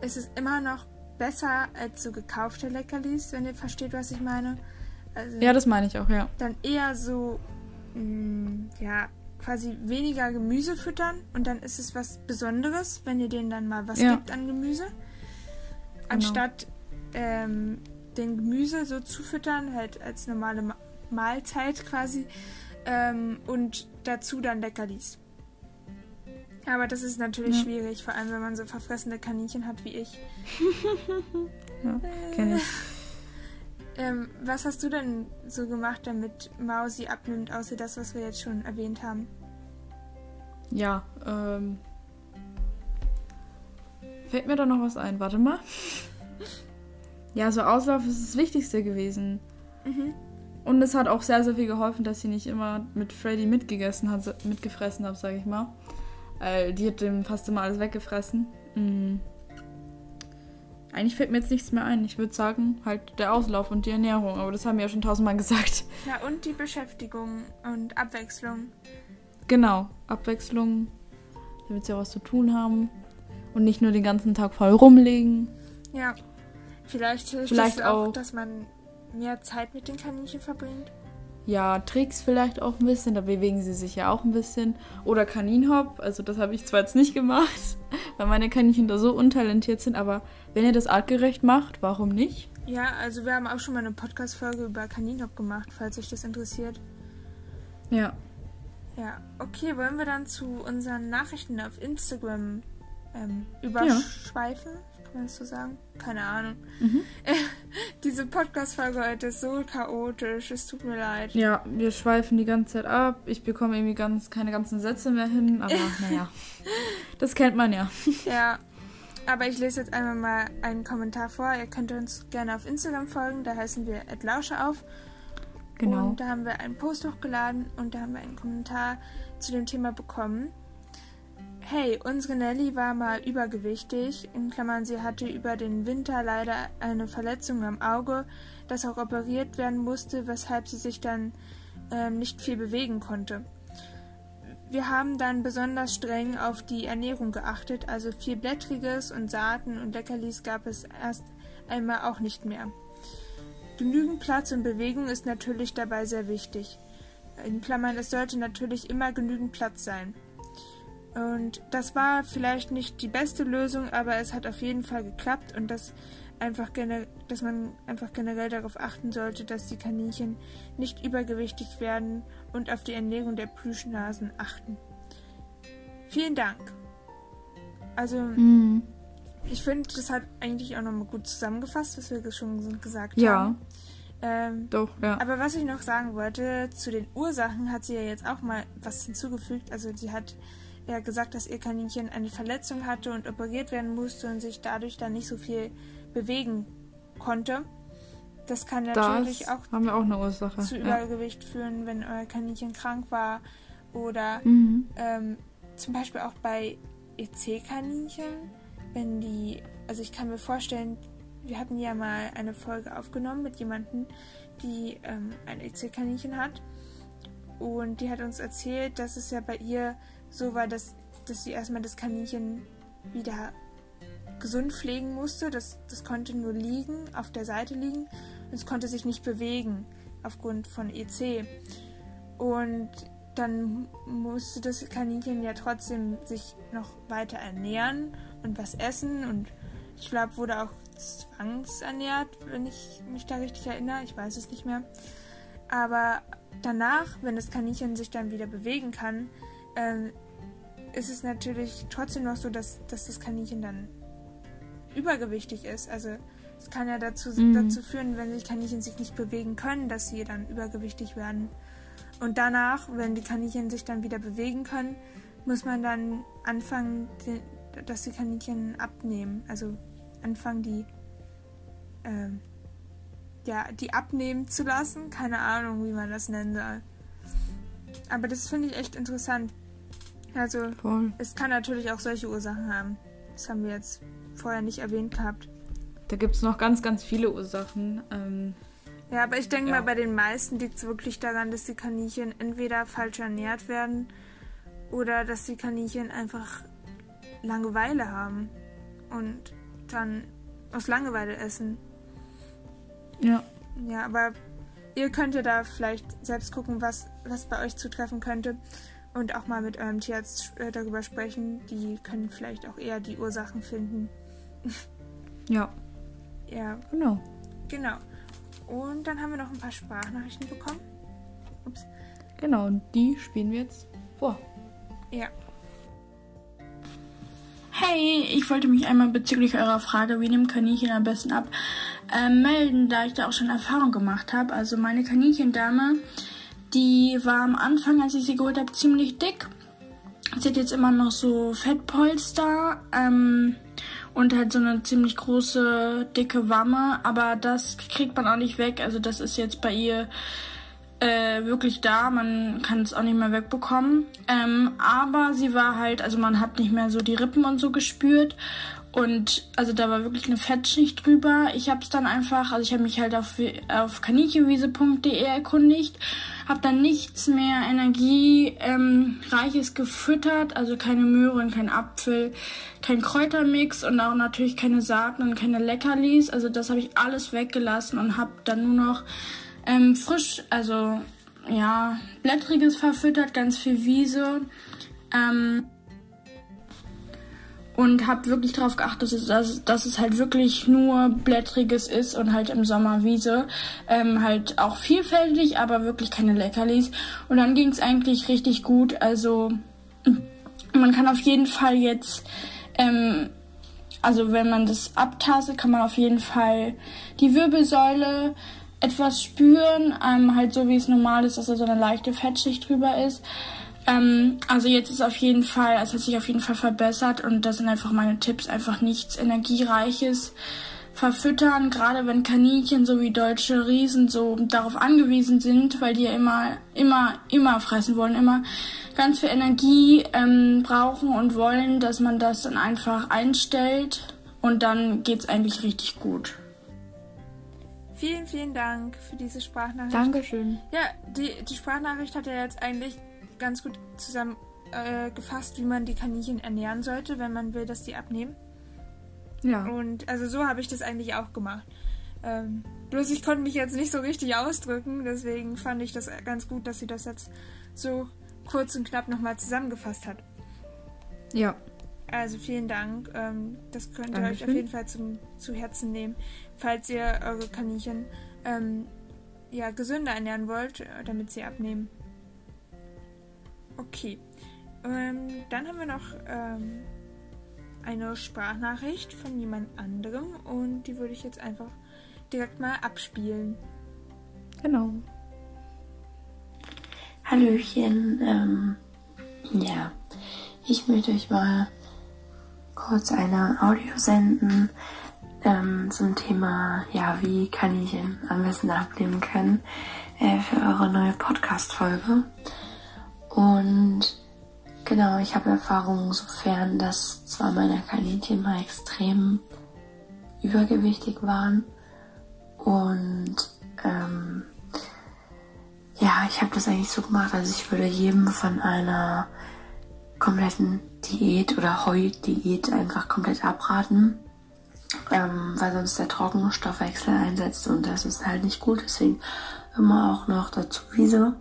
es ist immer noch besser als so gekaufte Leckerlis, wenn ihr versteht, was ich meine. Also Ja, das meine ich auch, ja. dann eher so, mh, ja, quasi weniger Gemüse füttern und dann ist es was Besonderes, wenn ihr denen dann mal was Ja. gibt an Gemüse. Anstatt ähm, den Gemüse so zu füttern, halt als normale Ma Mahlzeit quasi, Ähm, und dazu dann Leckerlis. Aber das ist natürlich Ja. schwierig, vor allem wenn man so verfressene Kaninchen hat wie ich. Ja, kenn ich. Ähm, was hast du denn so gemacht, damit Mausi abnimmt, außer das, was wir jetzt schon erwähnt haben? Ja, ähm. Fällt mir da noch was ein? Warte mal. Ja, so Auslauf ist das Wichtigste gewesen. Mhm. Und es hat auch sehr, sehr viel geholfen, dass sie nicht immer mit Freddy mitgegessen hat, mitgefressen hat, sage ich mal. Weil die hat dem fast immer alles weggefressen. Mm. Eigentlich fällt mir jetzt nichts mehr ein. Ich würde sagen, halt der Auslauf und die Ernährung. Aber das haben wir ja schon tausendmal gesagt. Na, und die Beschäftigung und Abwechslung. Genau, Abwechslung, damit sie auch was zu tun haben. Und nicht nur den ganzen Tag voll rumlegen. Ja. Vielleicht hilft Vielleicht es auch, auch- dass man mehr Zeit mit den Kaninchen verbringt. Ja, Tricks vielleicht auch ein bisschen, da bewegen sie sich ja auch ein bisschen. Oder Kaninhop, also das habe ich zwar jetzt nicht gemacht, weil meine Kaninchen da so untalentiert sind, aber wenn ihr das artgerecht macht, warum nicht? Ja, also wir haben auch schon mal eine Podcast-Folge über Kaninhop gemacht, falls euch das interessiert. Ja. Ja, okay, wollen wir dann zu unseren Nachrichten auf Instagram ähm, überschweifen? Kann man das so sagen? Keine Ahnung. Mhm. Diese Podcast-Folge heute ist so chaotisch, es tut mir leid. Ja, wir schweifen die ganze Zeit ab. Ich bekomme irgendwie ganz, keine ganzen Sätze mehr hin, aber naja. Das kennt man ja. Ja, aber ich lese jetzt einmal mal einen Kommentar vor. Ihr könnt uns gerne auf Instagram folgen, da heißen wir @lausche auf. Genau. Und da haben wir einen Post hochgeladen und da haben wir einen Kommentar zu dem Thema bekommen. Hey, unsere Nelly war mal übergewichtig. In Klammern, sie hatte über den Winter leider eine Verletzung am Auge, das auch operiert werden musste, weshalb sie sich dann ähm, nicht viel bewegen konnte. Wir haben dann besonders streng auf die Ernährung geachtet, also viel Blättriges und Saaten und Leckerlis gab es erst einmal auch nicht mehr. Genügend Platz und Bewegung ist natürlich dabei sehr wichtig. In Klammern, es sollte natürlich immer genügend Platz sein. Und das war vielleicht nicht die beste Lösung, aber es hat auf jeden Fall geklappt und das einfach dass man einfach generell darauf achten sollte, dass die Kaninchen nicht übergewichtig werden und auf die Ernährung der Plüschnasen achten. Vielen Dank. Also, Mhm. ich finde, das hat eigentlich auch nochmal gut zusammengefasst, was wir schon gesagt Ja, haben. Ähm, doch, ja. aber was ich noch sagen wollte, zu den Ursachen hat sie ja jetzt auch mal was hinzugefügt. Also sie hat ja gesagt, dass ihr Kaninchen eine Verletzung hatte und operiert werden musste und sich dadurch dann nicht so viel bewegen konnte. Das kann natürlich Das auch auch eine Ursache. zu ja. Übergewicht führen, wenn euer Kaninchen krank war. Oder Mhm. ähm, zum Beispiel auch bei EC-Kaninchen, wenn die, also ich kann mir vorstellen, wir hatten ja mal eine Folge aufgenommen mit jemandem, die ähm, ein EC-Kaninchen hat. Und die hat uns erzählt, dass es ja bei ihr so war, dass, dass sie erstmal das Kaninchen wieder gesund pflegen musste. Das, das konnte nur liegen, auf der Seite liegen und es konnte sich nicht bewegen aufgrund von EC. Und dann musste das Kaninchen ja trotzdem sich noch weiter ernähren und was essen und ich glaube, wurde auch zwangsernährt, wenn ich mich da richtig erinnere. Ich weiß es nicht mehr. Aber danach, wenn das Kaninchen sich dann wieder bewegen kann, ähm, ist es natürlich trotzdem noch so, dass, dass das Kaninchen dann übergewichtig ist. Also es kann ja dazu, Mhm. dazu führen, wenn die Kaninchen sich nicht bewegen können, dass sie dann übergewichtig werden. Und danach, wenn die Kaninchen sich dann wieder bewegen können, muss man dann anfangen, die, dass die Kaninchen abnehmen. Also anfangen, die, ähm, ja, die abnehmen zu lassen. Keine Ahnung, wie man das nennen soll. Aber das finde ich echt interessant. Also Voll. es kann natürlich auch solche Ursachen haben. Das haben wir jetzt vorher nicht erwähnt gehabt. Da gibt es noch ganz, ganz viele Ursachen. Ähm, Ja, aber ich denke Ja. mal, bei den meisten liegt es wirklich daran, dass die Kaninchen entweder falsch ernährt werden oder dass die Kaninchen einfach Langeweile haben und dann aus Langeweile essen. ja. Ja, aber ihr könnt ja da vielleicht selbst gucken, was, was bei euch zutreffen könnte und auch mal mit eurem Tierarzt äh, darüber sprechen. Die können vielleicht auch eher die Ursachen finden. Ja, Ja, genau. genau. Und dann haben wir noch ein paar Sprachnachrichten bekommen. Ups. genau, und die spielen wir jetzt vor. Ja. Hey, ich wollte mich einmal bezüglich eurer Frage, wie nimmt Kaninchen am besten ab, äh, melden, da ich da auch schon Erfahrung gemacht habe. Also meine Kaninchendame, die war am Anfang, als ich sie geholt habe, ziemlich dick. Sie hat jetzt immer noch so Fettpolster ähm, und halt so eine ziemlich große, dicke Wamme. Aber das kriegt man auch nicht weg. Also das ist jetzt bei ihr äh, wirklich da. Man kann es auch nicht mehr wegbekommen. Ähm, aber sie war halt, also man hat nicht mehr so die Rippen und so gespürt. Und also da war wirklich eine Fettschicht drüber. Ich habe es dann einfach, also ich habe mich halt auf, auf kaninchenwiese.de erkundigt, habe dann nichts mehr energiereiches ähm, gefüttert, also keine Möhren, kein Apfel, kein Kräutermix und auch natürlich keine Saaten und keine Leckerlis. Also das habe ich alles weggelassen und habe dann nur noch ähm, frisch, also ja, blättriges verfüttert, ganz viel Wiese. Ähm, und habe wirklich darauf geachtet, dass dass es halt wirklich nur blättriges ist und halt im Sommer Wiese. Ähm, halt auch vielfältig, aber wirklich keine Leckerlis. Und dann ging es eigentlich richtig gut. Also man kann auf jeden Fall jetzt, ähm, also wenn man das abtastet, kann man auf jeden Fall die Wirbelsäule etwas spüren, ähm, halt so wie es normal ist, dass da so eine leichte Fettschicht drüber ist. Ähm, also jetzt ist auf jeden Fall, es hat sich auf jeden Fall verbessert und das sind einfach meine Tipps, einfach nichts Energiereiches verfüttern, gerade wenn Kaninchen so wie deutsche Riesen so darauf angewiesen sind, weil die ja immer, immer, immer fressen wollen, immer ganz viel Energie ähm, brauchen und wollen, dass man das dann einfach einstellt und dann geht's eigentlich richtig gut. Vielen, vielen Dank für diese Sprachnachricht. Dankeschön. Ja, die, die Sprachnachricht hat ja jetzt eigentlich ganz gut zusammengefasst, äh, wie man die Kaninchen ernähren sollte, wenn man will, dass die abnehmen. Ja. Und also so habe ich das eigentlich auch gemacht. Ähm, bloß ich konnte mich jetzt nicht so richtig ausdrücken, deswegen fand ich das ganz gut, dass sie das jetzt so kurz und knapp nochmal zusammengefasst hat. Ja. Also vielen Dank. Ähm, das könnt ihr Dankeschön. euch auf jeden Fall zum, zu Herzen nehmen, falls ihr eure Kaninchen ähm, ja, gesünder ernähren wollt, äh, damit sie abnehmen. Okay. Ähm, dann haben wir noch ähm, eine Sprachnachricht von jemand anderem und die würde ich jetzt einfach direkt mal abspielen. Genau. Hallöchen. Ähm, ja, ich möchte euch mal kurz eine Audio senden ähm, zum Thema, ja, wie Kaninchen am besten abnehmen können äh, für eure neue Podcast-Folge. Und genau, ich habe Erfahrungen sofern, dass zwar meine Kaninchen mal extrem übergewichtig waren. Und ähm, ja, ich habe das eigentlich so gemacht, also ich würde jedem von einer kompletten Diät oder Heu-Diät einfach komplett abraten, ähm, weil sonst der Trockenstoffwechsel einsetzt und das ist halt nicht gut. Deswegen immer auch noch dazu Wiese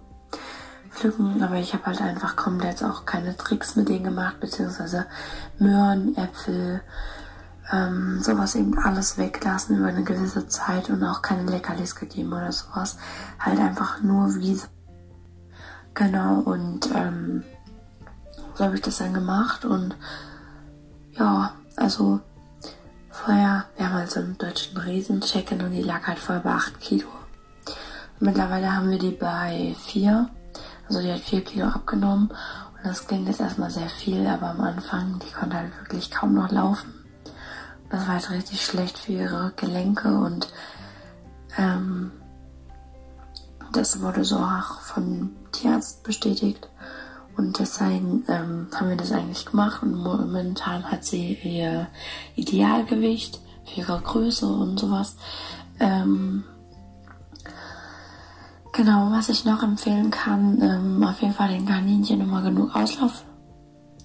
pflücken, aber ich habe halt einfach komplett auch keine Tricks mit denen gemacht, beziehungsweise Möhren, Äpfel, ähm, sowas eben alles weglassen über eine gewisse Zeit und auch keine Leckerlis gegeben oder sowas. Halt einfach nur Wiese. Genau, und ähm, so habe ich das dann gemacht und ja, also vorher, wir haben halt so einen deutschen Riesenchecken und die lag halt vorher bei 8 Kilo. Mittlerweile haben wir die bei 4 also die hat vier Kilo abgenommen und das klingt jetzt erstmal sehr viel, aber am Anfang, die konnte halt wirklich kaum noch laufen. Das war halt richtig schlecht für ihre Gelenke und ähm, das wurde so auch vom Tierarzt bestätigt. Und deswegen ähm, haben wir das eigentlich gemacht und momentan hat sie ihr Idealgewicht für ihre Größe und sowas. Ähm, Genau, was ich noch empfehlen kann, ähm, auf jeden Fall den Kaninchen immer genug Auslauf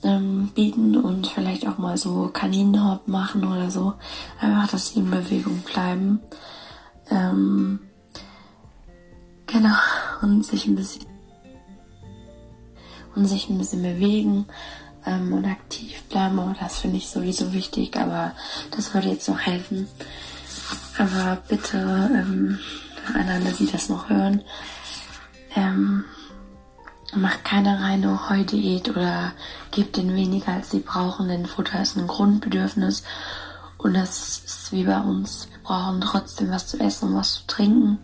ähm, bieten und vielleicht auch mal so Kaninenhop machen oder so. Einfach, dass sie in Bewegung bleiben. Ähm, genau, und sich ein bisschen und sich ein bisschen bewegen ähm, und aktiv bleiben. Aber das finde ich sowieso wichtig, aber das würde jetzt noch helfen. Aber bitte ähm, an alle, die das noch hören. Ähm, macht keine reine Heudiät oder gebt denen weniger als sie brauchen, denn Futter ist ein Grundbedürfnis und das ist wie bei uns. Wir brauchen trotzdem was zu essen und was zu trinken.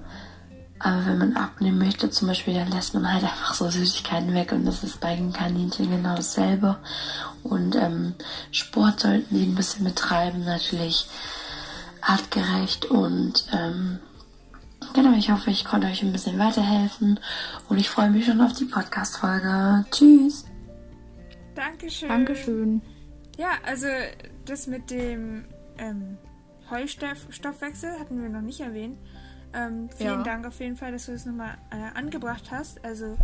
Aber wenn man abnehmen möchte, zum Beispiel, dann lässt man halt einfach so Süßigkeiten weg und das ist bei den Kaninchen genau dasselbe. Und ähm, Sport sollten sie ein bisschen betreiben, natürlich artgerecht und ähm, genau, ich hoffe, ich konnte euch ein bisschen weiterhelfen und ich freue mich schon auf die Podcast-Folge. Tschüss! Dankeschön. Dankeschön. Ja, also das mit dem ähm, Heustoffwechsel hatten wir noch nicht erwähnt. Ähm, vielen Ja. Dank auf jeden Fall, dass du das nochmal äh, angebracht hast. Also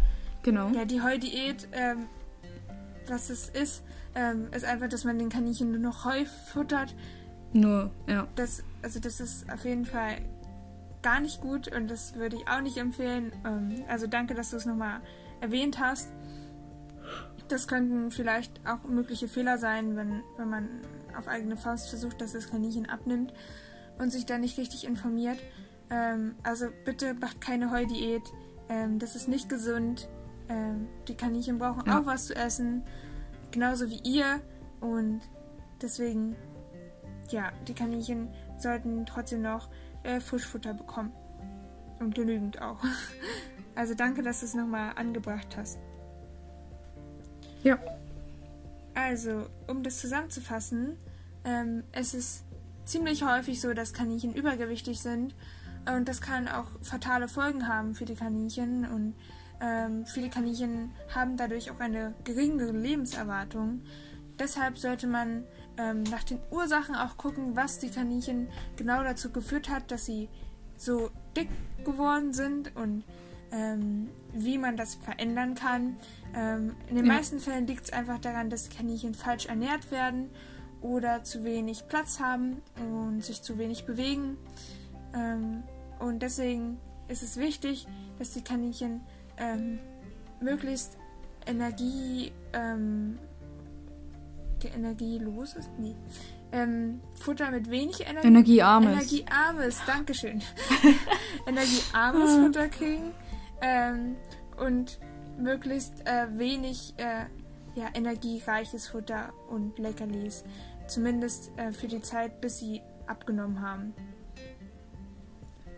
Genau. ja, die Heudiät, ähm, was es ist, ähm, ist einfach, dass man den Kaninchen nur noch Heu futtert. Nur, ja. Das, also das ist auf jeden Fall gar nicht gut und das würde ich auch nicht empfehlen. Ähm, also danke, dass du es nochmal erwähnt hast. Das könnten vielleicht auch mögliche Fehler sein, wenn, wenn man auf eigene Faust versucht, dass das Kaninchen abnimmt und sich da nicht richtig informiert. Ähm, also bitte macht keine Heudiät. Ähm, das ist nicht gesund. Ähm, die Kaninchen brauchen Ja. auch was zu essen, genauso wie ihr. Und deswegen ja, die Kaninchen sollten trotzdem noch äh, Frischfutter bekommen. Und genügend auch. Also danke, dass du es nochmal angebracht hast. Ja. Also, um das zusammenzufassen, ähm, es ist ziemlich häufig so, dass Kaninchen übergewichtig sind. Und das kann auch fatale Folgen haben für die Kaninchen. Und ähm, viele Kaninchen haben dadurch auch eine geringere Lebenserwartung. Deshalb sollte man ähm, nach den Ursachen auch gucken, was die Kaninchen genau dazu geführt hat, dass sie so dick geworden sind und ähm, wie man das verändern kann. Ähm, in den Ja. meisten Fällen liegt es einfach daran, dass die Kaninchen falsch ernährt werden oder zu wenig Platz haben und sich zu wenig bewegen. Ähm, und deswegen ist es wichtig, dass die Kaninchen ähm, möglichst Energie, ähm, ge- energielos ist? Nee. Ähm, Futter mit wenig Energie. Energiearmes. Energiearmes, Dankeschön. Energiearmes. Futter kriegen ähm, und möglichst äh, wenig äh, ja, energiereiches Futter und Leckerlis. Zumindest äh, für die Zeit, bis sie abgenommen haben.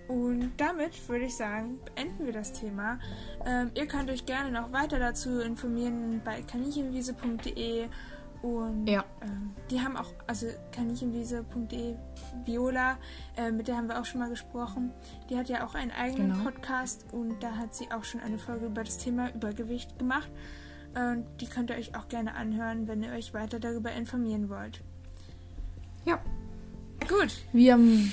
Und damit würde ich sagen, beenden wir das Thema. Ähm, ihr könnt euch gerne noch weiter dazu informieren bei kaninchenwiese.de und Ja. ähm, die haben auch, also kaninchenwiese.de, Viola, äh, mit der haben wir auch schon mal gesprochen. Die hat ja auch einen eigenen Genau. Podcast und da hat sie auch schon eine Folge über das Thema Übergewicht gemacht. Und die könnt ihr euch auch gerne anhören, wenn ihr euch weiter darüber informieren wollt. Ja. Gut, Wie, am,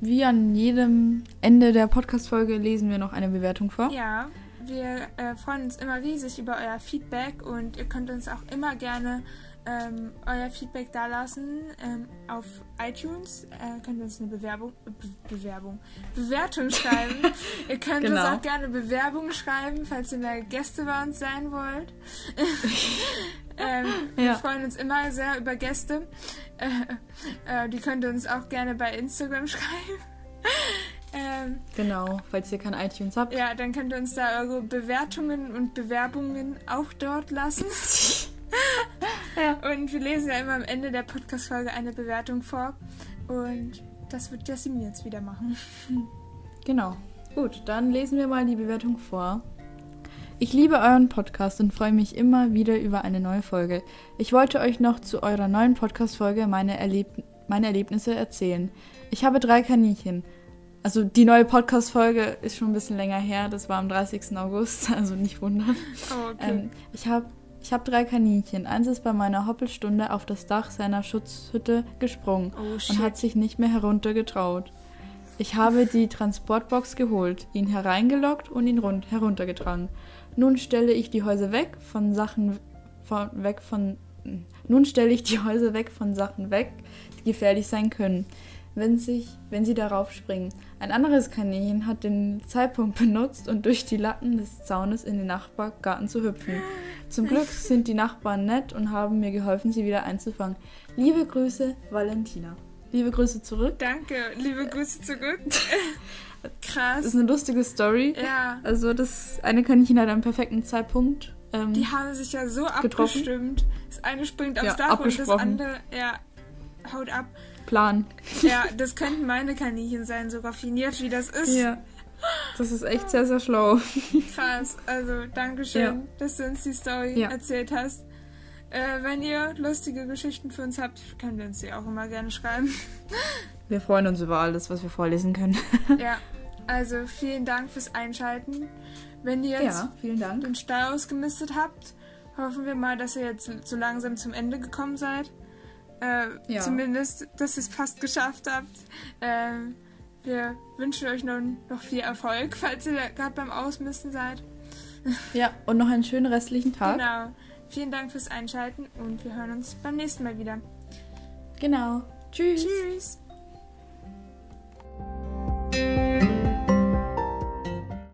wie an jedem Ende der Podcast-Folge lesen wir noch eine Bewertung vor. Ja, wir äh, freuen uns immer riesig über euer Feedback und ihr könnt uns auch immer gerne ähm, euer Feedback dalassen. Ähm, auf iTunes äh, könnt ihr uns eine Bewerbung, äh, Be Bewerbung, Bewertung schreiben. ihr könnt uns Genau. auch gerne Bewerbungen schreiben, falls ihr mal Gäste bei uns sein wollt. ähm, Wir Ja. freuen uns immer sehr über Gäste. Äh, äh, die könnt ihr uns auch gerne bei Instagram schreiben. ähm, Genau, falls ihr kein iTunes habt. ja, dann könnt ihr uns da eure Bewertungen und Bewerbungen auch dort lassen. Und wir lesen ja immer am Ende der Podcast-Folge eine Bewertung vor. Und das wird Jasmin jetzt wieder machen. Genau. Gut, dann lesen wir mal die Bewertung vor. Ich liebe euren Podcast und freue mich immer wieder über eine neue Folge. Ich wollte euch noch zu eurer neuen Podcast-Folge meine, Erleb meine Erlebnisse erzählen. Ich habe drei Kaninchen. Also die neue Podcast-Folge ist schon ein bisschen länger her. Das war am 30. August, also nicht wundern. Oh, okay. Ähm, ich habe ich hab drei Kaninchen. Eins ist bei meiner Hoppelstunde auf das Dach seiner Schutzhütte gesprungen oh, und hat sich nicht mehr heruntergetraut. Ich habe die Transportbox geholt, ihn hereingelockt und ihn rund heruntergetragen. Nun stelle ich die Häuser weg von Sachen von, weg von nun stelle ich die Häuser weg von Sachen weg, die gefährlich sein können, wenn sich wenn sie darauf springen. Ein anderes Kaninchen hat den Zeitpunkt benutzt und durch die Latten des Zaunes in den Nachbargarten zu hüpfen. Zum Glück sind die Nachbarn nett und haben mir geholfen, sie wieder einzufangen. Liebe Grüße, Valentina. Liebe Grüße zurück. Danke, liebe Grüße zurück. Krass. ist eine lustige Story. Ja. Also das eine Kaninchen hat am perfekten Zeitpunkt. Ähm, Die haben sich ja so Getroffen. abgestimmt. Das eine springt aufs Ja, Dach und das andere, ja, haut ab. Plan. Ja, das könnten meine Kaninchen sein, so raffiniert wie das ist. Ja. Das ist echt sehr, sehr schlau. Krass. Also, Dankeschön, Ja. dass du uns die Story Ja. erzählt hast. Äh, wenn ihr lustige Geschichten für uns habt, könnt ihr uns die auch immer gerne schreiben. Wir freuen uns über alles, was wir vorlesen können. ja. Also, vielen Dank fürs Einschalten. Wenn ihr jetzt Dank. den Stall ausgemistet habt, hoffen wir mal, dass ihr jetzt so langsam zum Ende gekommen seid. Äh, ja. Zumindest, dass ihr es fast geschafft habt. Äh, wir wünschen euch nun noch viel Erfolg, falls ihr gerade beim Ausmisten seid. Ja, und noch einen schönen restlichen Tag. Genau. Vielen Dank fürs Einschalten und wir hören uns beim nächsten Mal wieder. Genau. Tschüss. Tschüss.